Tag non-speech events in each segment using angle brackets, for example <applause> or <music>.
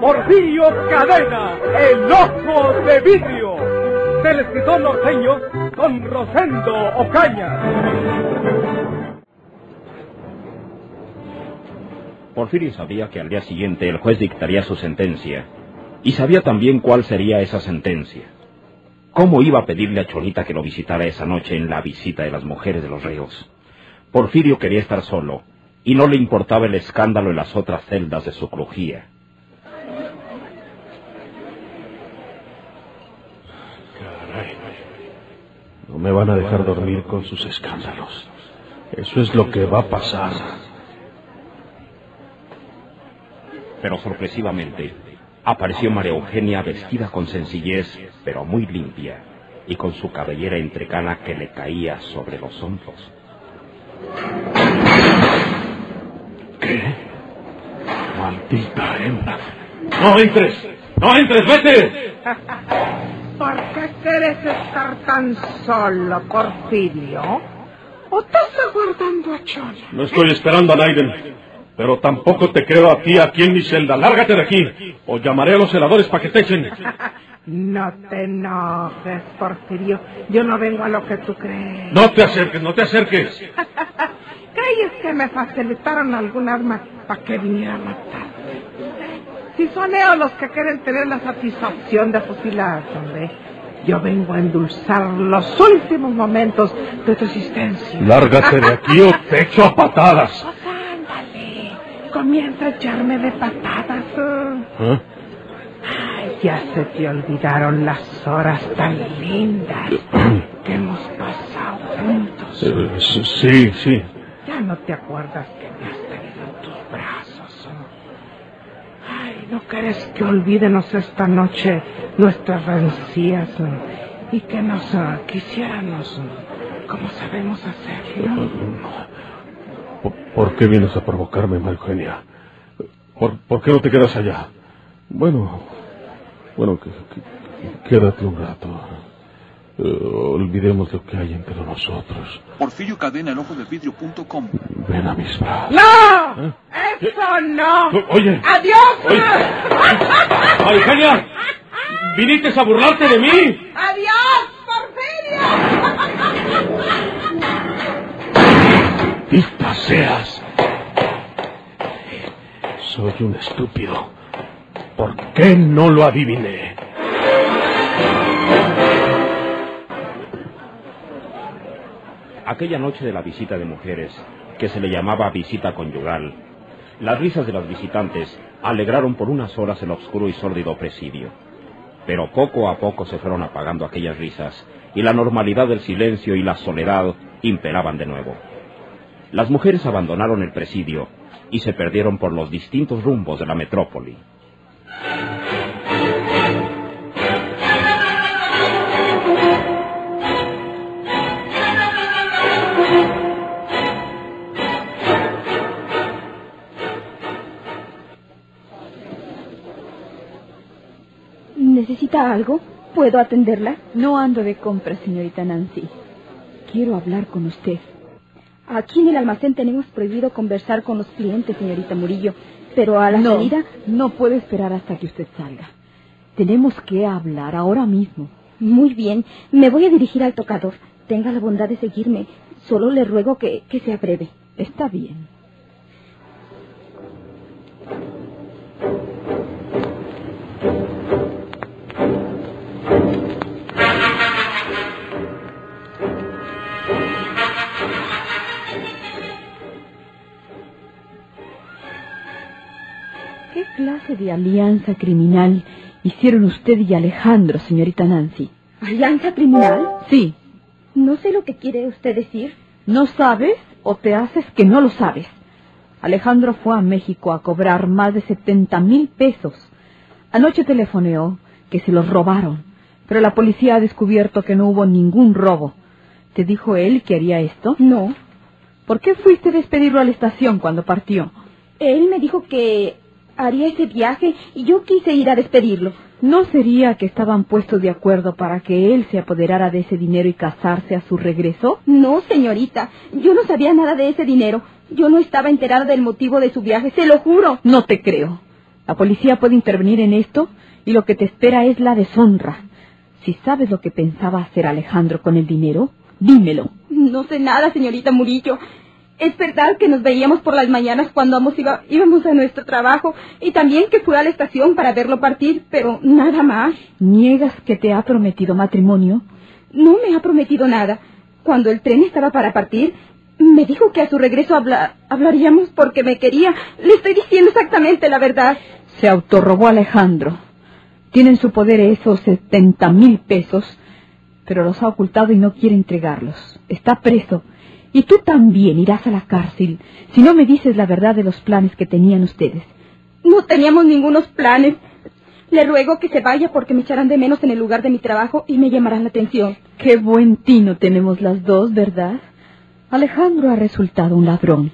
Porfirio Cadena, el ojo de vidrio, del escritor norteño Don Rosendo Ocaña. Porfirio sabía que al día siguiente el juez dictaría su sentencia, y sabía también cuál sería esa sentencia. ¿Cómo iba a pedirle a Cholita que lo visitara esa noche en la visita de las mujeres de los reos? Porfirio quería estar solo, y no le importaba el escándalo en las otras celdas de su crujía. No me van a dejar dormir con sus escándalos. Eso es lo que va a pasar. Pero sorpresivamente, apareció María Eugenia vestida con sencillez, pero muy limpia, y con su cabellera entrecana que le caía sobre los hombros. ¿Qué? Maldita hembra. ¡No entres! ¡No entres! ¡Vete! <laughs> ¿Por qué quieres estar tan solo, Porfirio? ¿O estás aguardando a Chole? No estoy esperando a Naiden. Pero tampoco te creo a ti aquí en mi celda. Lárgate de aquí. O llamaré a los celadores para que te echen. <laughs> No te enojes, Porfirio. Yo no vengo a lo que tú crees. No te acerques, no te acerques. <laughs> ¿Crees que me facilitaron algún arma para que viniera a matar? Si son ellos los que quieren tener la satisfacción de fusilar, hombre. Yo vengo a endulzar los últimos momentos de tu existencia. Lárgate de aquí o te echo a patadas. Pues ándale, comienza a echarme de patadas. ¿Eh? Ay, ya se te olvidaron las horas tan lindas <clears throat> que hemos pasado juntos. Eh, sí, sí. Ya no te acuerdas que me has tenido en tus brazos. Ay, ¿no quieres que olvídenos esta noche nuestras rencillas y que nos ah, quisiéramos como sabemos hacerlo? ¿Por, qué vienes a provocarme, María Eugenia? ¿Por, por qué no te quedas allá? Bueno, bueno, que- quédate un rato. Eh, olvidemos lo que hay entre nosotros. Porfirio Cadena, el ojo de vidrio.com. Ven a mis brazos. ¡No! ¡Eso no! Oye, ¡Adiós! Oye. María Eugenia, ¿viniste a burlarte de mí? ¡Adiós, Porfirio! ¡Maldita seas! Soy un estúpido. ¿Por qué no lo adiviné? Aquella noche de la visita de mujeres, que se le llamaba visita conyugal, las risas de las visitantes alegraron por unas horas el oscuro y sórdido presidio. Pero poco a poco se fueron apagando aquellas risas, y la normalidad del silencio y la soledad imperaban de nuevo. Las mujeres abandonaron el presidio y se perdieron por los distintos rumbos de la metrópoli. ¿Necesita algo? ¿Puedo atenderla? No ando de compras, señorita Nancy. Quiero hablar con usted. Aquí en el almacén tenemos prohibido conversar con los clientes, señorita Murillo, pero a la no, salida... no puedo esperar hasta que usted salga. Tenemos que hablar ahora mismo. Muy bien, me voy a dirigir al tocador. Tenga la bondad de seguirme. Solo le ruego que, que sea breve. Está bien. Clase de alianza criminal hicieron usted y Alejandro, señorita Nancy? ¿Alianza criminal? Sí. No sé lo que quiere usted decir. ¿No sabes o te haces que no lo sabes? Alejandro fue a México a cobrar más de 70 mil pesos. Anoche telefoneó que se los robaron, pero la policía ha descubierto que no hubo ningún robo. ¿Te dijo él que haría esto? No. ¿Por qué fuiste a despedirlo a la estación cuando partió? Él me dijo que haría ese viaje y yo quise ir a despedirlo. ¿No sería que estaban puestos de acuerdo para que él se apoderara de ese dinero y casarse a su regreso? No, señorita. Yo no sabía nada de ese dinero. Yo no estaba enterada del motivo de su viaje, se lo juro. No te creo. La policía puede intervenir en esto y lo que te espera es la deshonra. Si sabes lo que pensaba hacer Alejandro con el dinero, dímelo. No sé nada, señorita Murillo. Es verdad que nos veíamos por las mañanas cuando ambos iba- íbamos a nuestro trabajo y también que fui a la estación para verlo partir, pero nada más. ¿Niegas que te ha prometido matrimonio? No me ha prometido nada. Cuando el tren estaba para partir, me dijo que a su regreso habla- hablaríamos porque me quería. Le estoy diciendo exactamente la verdad. Se autorrobó Alejandro. Tiene en su poder esos setenta mil pesos, pero los ha ocultado y no quiere entregarlos. Está preso. Y tú también irás a la cárcel si no me dices la verdad de los planes que tenían ustedes. No teníamos ningunos planes. Le ruego que se vaya porque me echarán de menos en el lugar de mi trabajo y me llamarán la atención. Qué buen tino tenemos las dos, ¿verdad? Alejandro ha resultado un ladrón.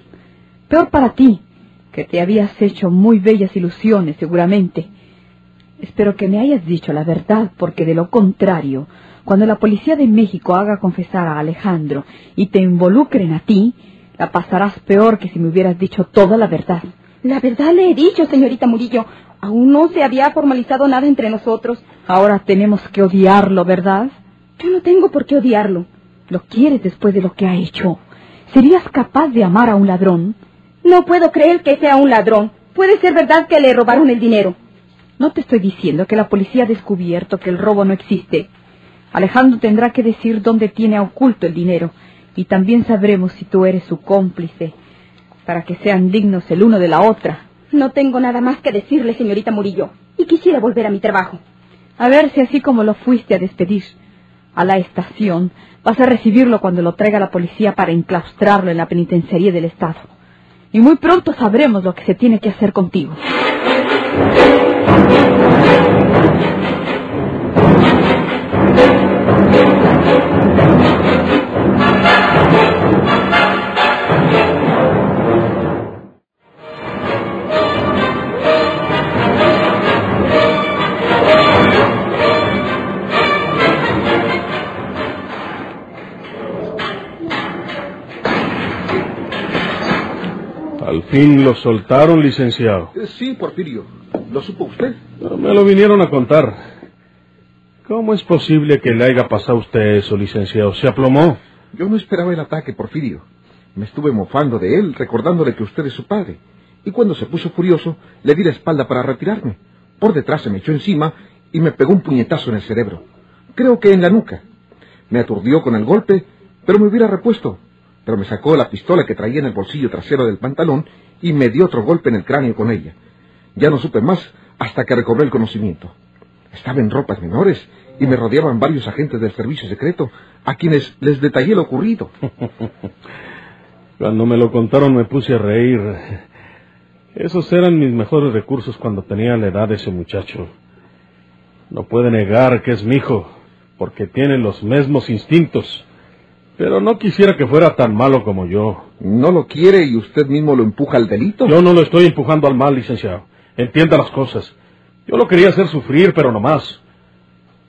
Peor para ti, que te habías hecho muy bellas ilusiones, seguramente. Espero que me hayas dicho la verdad, porque de lo contrario, cuando la policía de México haga confesar a Alejandro y te involucren a ti, la pasarás peor que si me hubieras dicho toda la verdad. La verdad le he dicho, señorita Murillo. Aún no se había formalizado nada entre nosotros. Ahora tenemos que odiarlo, ¿verdad? Yo no tengo por qué odiarlo. Lo quieres después de lo que ha hecho. ¿Serías capaz de amar a un ladrón? No puedo creer que sea un ladrón. Puede ser verdad que le robaron el dinero. No te estoy diciendo que la policía ha descubierto que el robo no existe. Alejandro tendrá que decir dónde tiene oculto el dinero y también sabremos si tú eres su cómplice, para que sean dignos el uno de la otra. No tengo nada más que decirle, señorita Murillo, y quisiera volver a mi trabajo. A ver si así como lo fuiste a despedir a la estación, vas a recibirlo cuando lo traiga la policía para enclaustrarlo en la penitenciaría del Estado. Y muy pronto sabremos lo que se tiene que hacer contigo. Al fin lo soltaron, licenciado. Eh, Sí, Porfirio. ¿Lo supo usted? Me lo vinieron a contar. ¿Cómo es posible que le haya pasado a usted eso, licenciado? ¿Se aplomó? Yo no esperaba el ataque, Porfirio. Me estuve mofando de él, recordándole que usted es su padre. Y cuando se puso furioso, le di la espalda para retirarme. Por detrás se me echó encima y me pegó un puñetazo en el cerebro. Creo que en la nuca. Me aturdió con el golpe, pero me hubiera repuesto. Pero me sacó la pistola que traía en el bolsillo trasero del pantalón y me dio otro golpe en el cráneo con ella. Ya no supe más hasta que recobré el conocimiento. Estaba en ropas menores y me rodeaban varios agentes del servicio secreto a quienes les detallé lo ocurrido. <laughs> Cuando me lo contaron me puse a reír. Esos eran mis mejores recursos cuando tenía la edad de ese muchacho. No puede negar que es mi hijo, porque tiene los mismos instintos. Pero no quisiera que fuera tan malo como yo. ¿No lo quiere y usted mismo lo empuja al delito? Yo no lo estoy empujando al mal, licenciado. Entienda las cosas. Yo lo quería hacer sufrir, pero no más.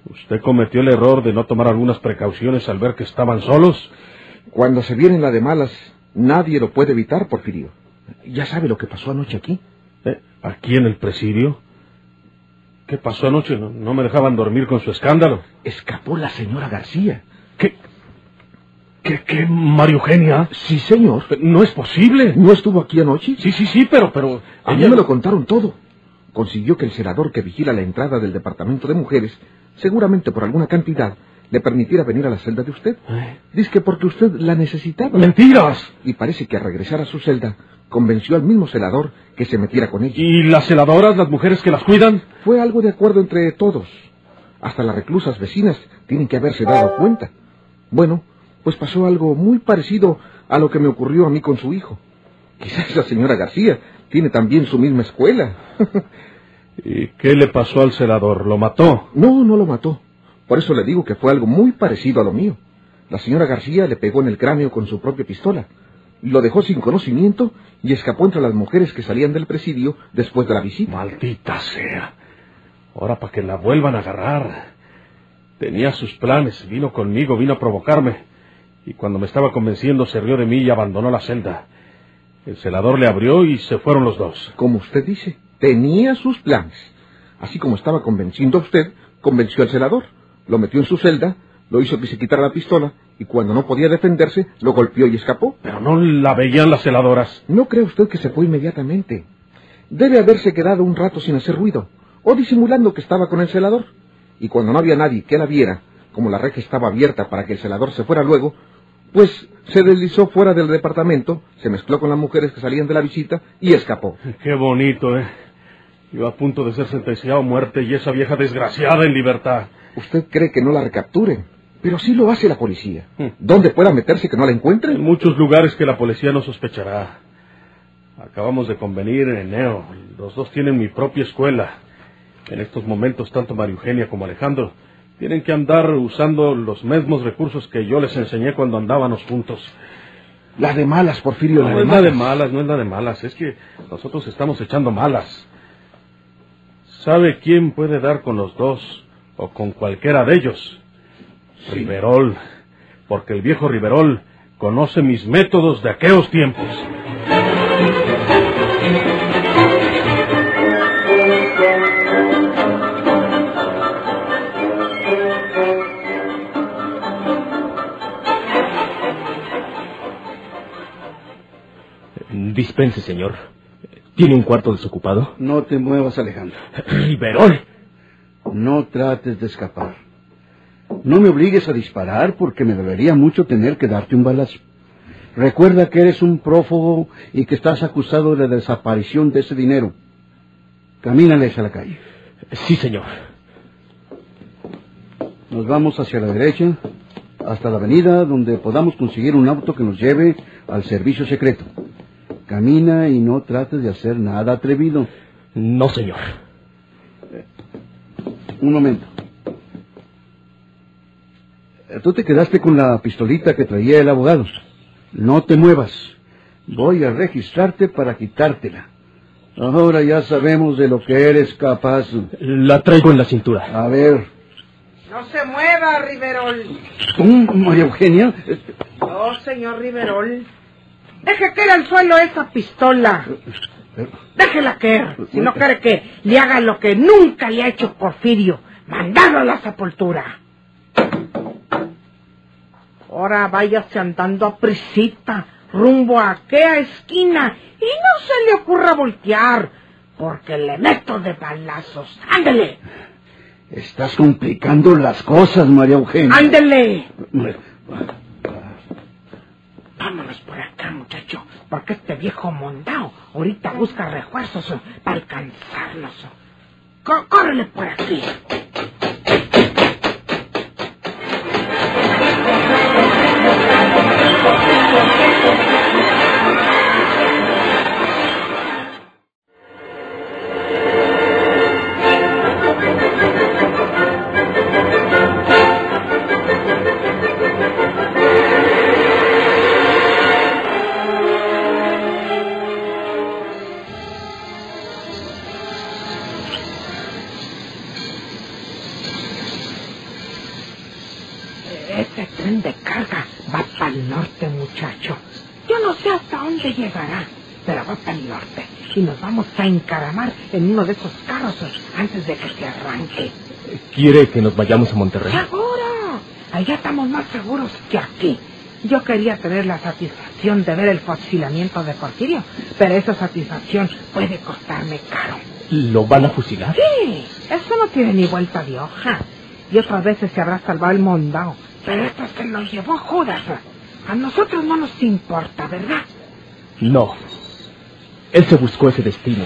Usted cometió el error de no tomar algunas precauciones al ver que estaban solos. Cuando se viene la de malas, nadie lo puede evitar, Porfirio. ¿Ya sabe lo que pasó anoche aquí? ¿Eh? ¿Aquí en el presidio? ¿Qué pasó anoche? ¿No, no me dejaban dormir con su escándalo? Escapó la señora García. ¿Qué? ¿Qué, qué, María Eugenia? Sí, señor. No es posible. ¿No estuvo aquí anoche? Sí, sí, sí, pero, pero... A mí me lo contaron todo. Consiguió que el senador que vigila la entrada del departamento de mujeres, seguramente por alguna cantidad, le permitiera venir a la celda de usted. ¿Eh? Dice que porque usted la necesitaba. ¡Mentiras! Y parece que al regresar a su celda, convenció al mismo celador que se metiera con ella. ¿Y las celadoras, las mujeres que las cuidan? Fue algo de acuerdo entre todos. Hasta las reclusas vecinas tienen que haberse dado cuenta. Bueno, pues pasó algo muy parecido a lo que me ocurrió a mí con su hijo. Quizás la señora García tiene también su misma escuela. <laughs> ¿Y qué le pasó al celador? ¿Lo mató? No, no lo mató. Por eso le digo que fue algo muy parecido a lo mío. La señora García le pegó en el cráneo con su propia pistola. Lo dejó sin conocimiento y escapó entre las mujeres que salían del presidio después de la visita. Maldita sea. Ahora para que la vuelvan a agarrar. Tenía sus planes, vino conmigo, vino a provocarme. Y cuando me estaba convenciendo se rió de mí y abandonó la celda. El celador le abrió y se fueron los dos. Como usted dice, tenía sus planes. Así como estaba convenciendo a usted, convenció al celador. Lo metió en su celda, lo hizo que se quitara la pistola y cuando no podía defenderse, lo golpeó y escapó. Pero no la veían las celadoras. ¿No cree usted que se fue inmediatamente? Debe haberse quedado un rato sin hacer ruido, o disimulando que estaba con el celador. Y cuando no había nadie que la viera, como la reja estaba abierta para que el celador se fuera luego, pues se deslizó fuera del departamento, se mezcló con las mujeres que salían de la visita y escapó. Qué bonito, ¿eh? Iba a punto de ser sentenciado a muerte y esa vieja desgraciada en libertad. ¿Usted cree que no la recapturen? Pero sí lo hace la policía. ¿Dónde pueda meterse que no la encuentren? En muchos lugares que la policía no sospechará. Acabamos de convenir en Neo. Los dos tienen mi propia escuela. En estos momentos, tanto María Eugenia como Alejandro tienen que andar usando los mismos recursos que yo les enseñé cuando andábamos juntos. La de malas, Porfirio, no la de es malas. la de malas, no es la de malas. Es que nosotros estamos echando malas. ¿Sabe quién puede dar con los dos o con cualquiera de ellos? Riverol. Porque el viejo Riverol conoce mis métodos de aquellos tiempos. Dispense, señor. ¿Tiene un cuarto desocupado? No te muevas, Alejandro. <clears throat> Riverol. No trates de escapar. No me obligues a disparar porque me dolería mucho tener que darte un balazo. Recuerda que eres un prófugo y que estás acusado de desaparición de ese dinero. Camínales a la calle. Sí, señor. Nos vamos hacia la derecha, hasta la avenida donde podamos conseguir un auto que nos lleve al servicio secreto. Camina y no trates de hacer nada atrevido. No, señor. Un momento. Tú te quedaste con la pistolita que traía el abogado. No te muevas. Voy a registrarte para quitártela. Ahora ya sabemos de lo que eres capaz. La traigo en la cintura. A ver. No se mueva, Riverol. ¿Tú, María Eugenia? No, señor Riverol. Deje caer al suelo esa pistola. Déjela caer. Si no quiere que le haga lo que nunca le ha hecho Porfirio. Mandarlo a la sepultura. Ahora váyase andando a prisita, rumbo a aquella esquina, y no se le ocurra voltear, porque le meto de balazos. ¡Ándele! Estás complicando las cosas, María Eugenia. ¡Ándele! Vámonos por acá, muchacho, porque este viejo mondao ahorita busca refuerzos para alcanzarnos. ¡Córrele por aquí! En uno de esos carros antes de que se arranque. ¿Quiere que nos vayamos a Monterrey? ¡Seguro! Allá estamos más seguros que aquí. Yo quería tener la satisfacción de ver el fusilamiento de Porfirio, pero esa satisfacción puede costarme caro. ¿Lo van a fusilar? Sí, eso no tiene ni vuelta de hoja. Y otras veces se habrá salvado el mondao, pero esto se lo llevó Judas. A nosotros no nos importa, ¿verdad? No. Él se buscó ese destino.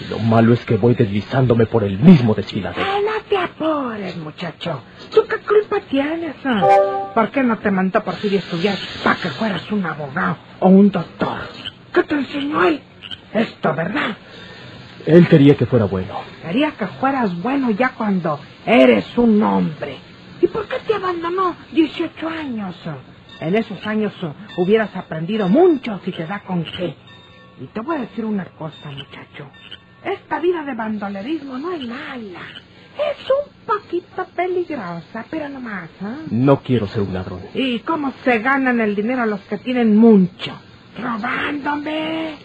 Y lo malo es que voy deslizándome por el mismo desfiladero. Ah, no te apures, muchacho. ¿Tú qué culpa tienes? ah? ¿Por qué no te mandó Porfirio a estudiar para que fueras un abogado o un doctor? ¿Qué te enseñó él? Esto, ¿verdad? Él quería que fuera bueno. Quería que fueras bueno ya cuando eres un hombre. ¿Y por qué te abandonó 18 años? En esos años uh, hubieras aprendido mucho si te da con qué. Y te voy a decir una cosa, muchacho. Esta vida de bandolerismo no es mala. Es un poquito peligrosa, pero no más, ¿eh? No quiero ser un ladrón. ¿Y cómo se ganan el dinero los que tienen mucho? Robándome.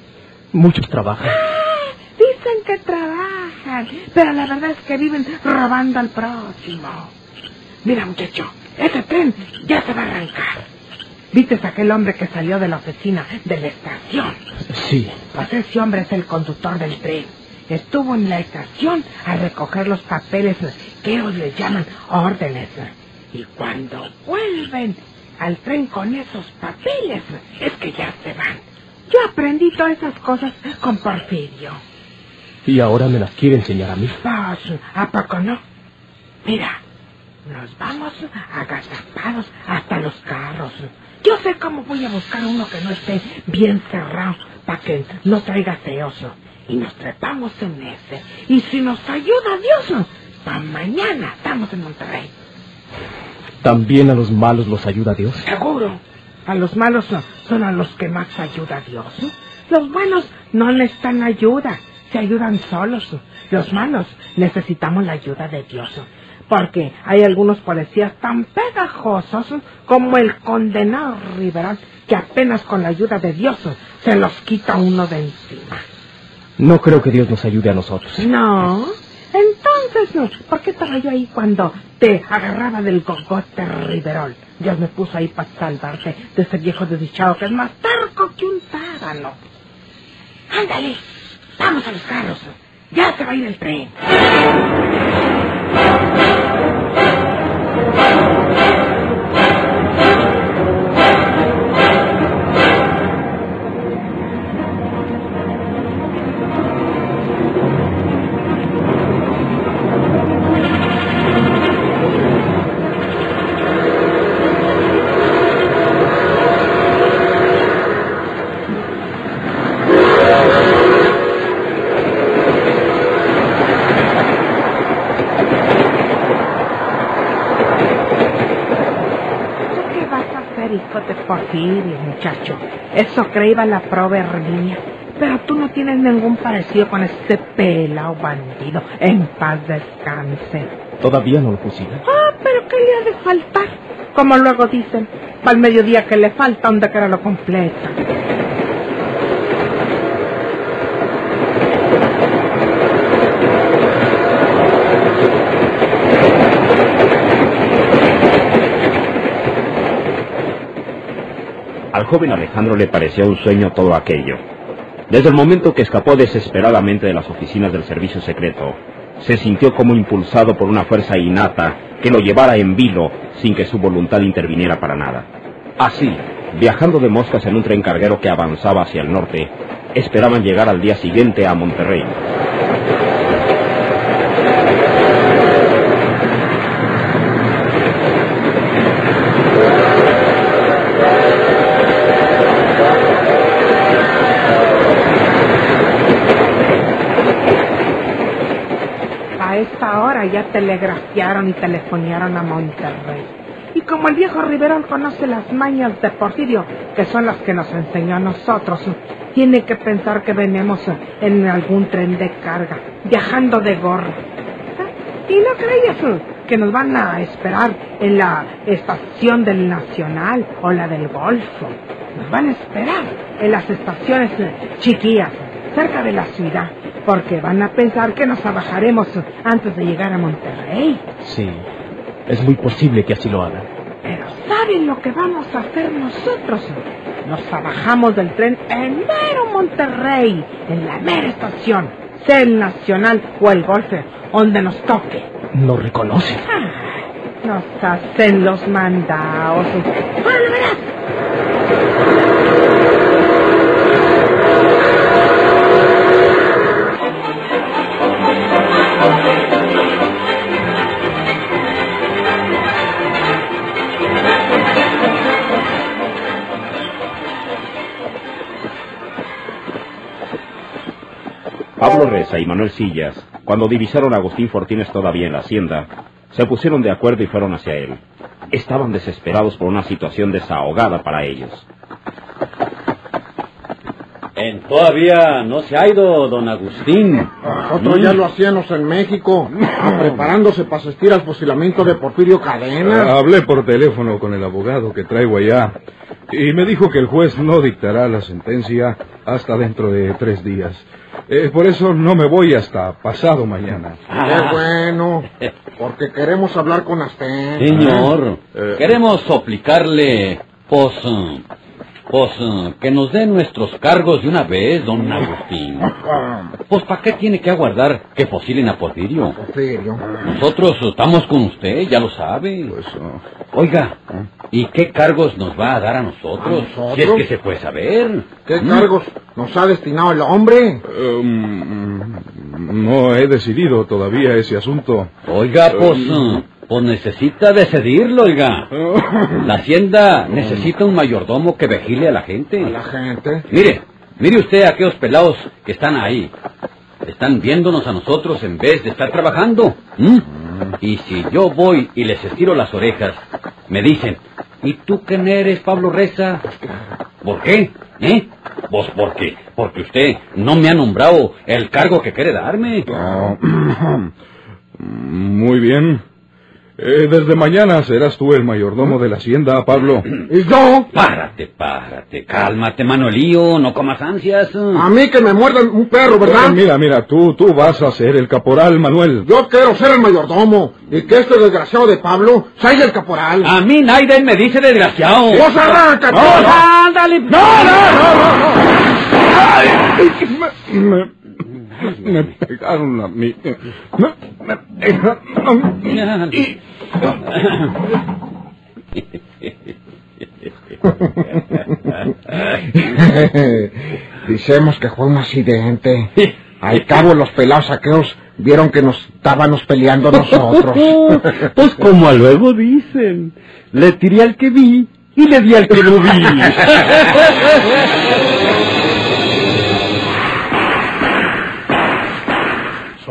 Muchos trabajan. Ah, dicen que trabajan, pero la verdad es que viven robando al próximo. Mira, muchacho, este tren ya se va a arrancar. ¿Viste a aquel hombre que salió de la oficina de la estación? Sí. Pues ese hombre es el conductor del tren. Estuvo en la estación a recoger los papeles que ellos le llaman órdenes. Y cuando vuelven al tren con esos papeles, es que ya se van. Yo aprendí todas esas cosas con Porfirio. Y ahora me las quiere enseñar a mí. Pues, ¿a poco no? Mira, nos vamos agazapados hasta los carros. Yo sé cómo voy a buscar uno que no esté bien cerrado para que no traiga feoso. Y nos trepamos en ese. Y si nos ayuda Dios, para mañana estamos en Monterrey. ¿También a los malos los ayuda Dios? Seguro. A los malos son a los que más ayuda Dios. Los buenos no necesitan ayuda, se ayudan solos. Los malos necesitamos la ayuda de Dios. Porque hay algunos policías tan pegajosos como el condenado Riverón que apenas con la ayuda de Dios se los quita uno de encima. No creo que Dios nos ayude a nosotros. No. Entonces, no. ¿por qué estaba yo ahí cuando te agarraba del gogote Riverol? Dios me puso ahí para salvarte de ese viejo desdichado que es más terco que un tábano. Ándale, vamos a los carros. Ya se va a ir el tren. Muchacho? Eso creíba la prova Herminia. Pero tú no tienes ningún parecido con ese pelao bandido. En paz descanse. Todavía no lo fusilan. Ah, pero ¿qué le ha de faltar? Como luego dicen, al mediodía que le falta donde que lo completa. Al joven Alejandro le parecía un sueño todo aquello. Desde el momento que escapó desesperadamente de las oficinas del servicio secreto, se sintió como impulsado por una fuerza innata que lo llevara en vilo sin que su voluntad interviniera para nada. Así, viajando de moscas en un tren carguero que avanzaba hacia el norte, esperaban llegar al día siguiente a Monterrey. A ya telegrafiaron y telefonearon a Monterrey. Y como el viejo Riverón conoce las mañas de Porfirio, que son las que nos enseñó a nosotros, tiene que pensar que venimos en algún tren de carga, viajando de gorro. ¿Y no creías que nos van a esperar en la estación del Nacional o la del Golfo? Nos van a esperar en las estaciones chiquillas, cerca de la ciudad, porque van a pensar que nos abajaremos antes de llegar a Monterrey. Sí, es muy posible que así lo hagan. Pero ¿saben lo que vamos a hacer nosotros? Nos abajamos del tren en mero Monterrey, en la mera estación, sea el Nacional o el Golfe, donde nos toque. No reconocen. Ah, nos hacen los mandados. ¡Ahora Y Manuel Sillas, cuando divisaron a Agustín Fortines todavía en la hacienda, se pusieron de acuerdo y fueron hacia él. Estaban desesperados por una situación desahogada para ellos. Todavía no se ha ido, don Agustín. Nosotros ya lo hacíamos en México, preparándose para asistir al fusilamiento de Porfirio Cadena. Ah, Hablé por teléfono con el abogado que traigo allá y me dijo que el juez no dictará la sentencia hasta dentro de tres días. Eh, por eso no me voy hasta pasado mañana. Qué bueno, porque queremos hablar con usted. Señor, Eh. queremos suplicarle, pues, pues, eh, que nos dé nuestros cargos de una vez, don Agustín. <laughs> Pues, ¿para qué tiene que aguardar que fusilen a Porfirio? Porfirio. Nosotros estamos con usted, ya lo sabe. Pues, Oiga, ¿y qué cargos nos va a dar a nosotros? ¿A nosotros? Si es que se puede saber. ¿Qué cargos nos ha destinado el hombre? Um, no he decidido todavía ese asunto. Oiga, pues, eh, pues necesita decidirlo, oiga. <laughs> La hacienda necesita un mayordomo que vigile a la gente. A la gente. Mire, mire usted a aquellos pelados que están ahí. Están viéndonos a nosotros en vez de estar trabajando. ¿m? Y si yo voy y les estiro las orejas, me dicen, ¿y tú quién eres, Pablo Reza? ¿Por qué? ¿Eh? Pues porque, porque usted no me ha nombrado el cargo que quiere darme. <clears throat> Muy bien. Eh, desde mañana serás tú el mayordomo de la hacienda, Pablo. ¿Y yo? Párate, párate, cálmate, Manuelío, no comas ansias. A mí que me muerda un perro, ¿verdad? Eh, mira, mira, tú, tú vas a ser el caporal, Manuel. Yo quiero ser el mayordomo y que este desgraciado de Pablo sea el caporal. A mí Naiden me dice desgraciado. ¡Vos arráncate! No, no, ándale. No, no, no, no, no. Ay, me, me- me pegaron a mí. Me, me pegaron. Y- <laughs> Dicemos que fue un accidente. Al cabo los pelados aquellos vieron que nos estábamos peleando nosotros. <laughs> Pues como a luego dicen, le tiré al que vi y le di al que no vi. <laughs>